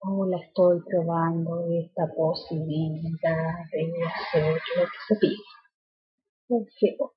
Hola, estoy probando esta posibilidad de hacer lo que se pide. Perfecto.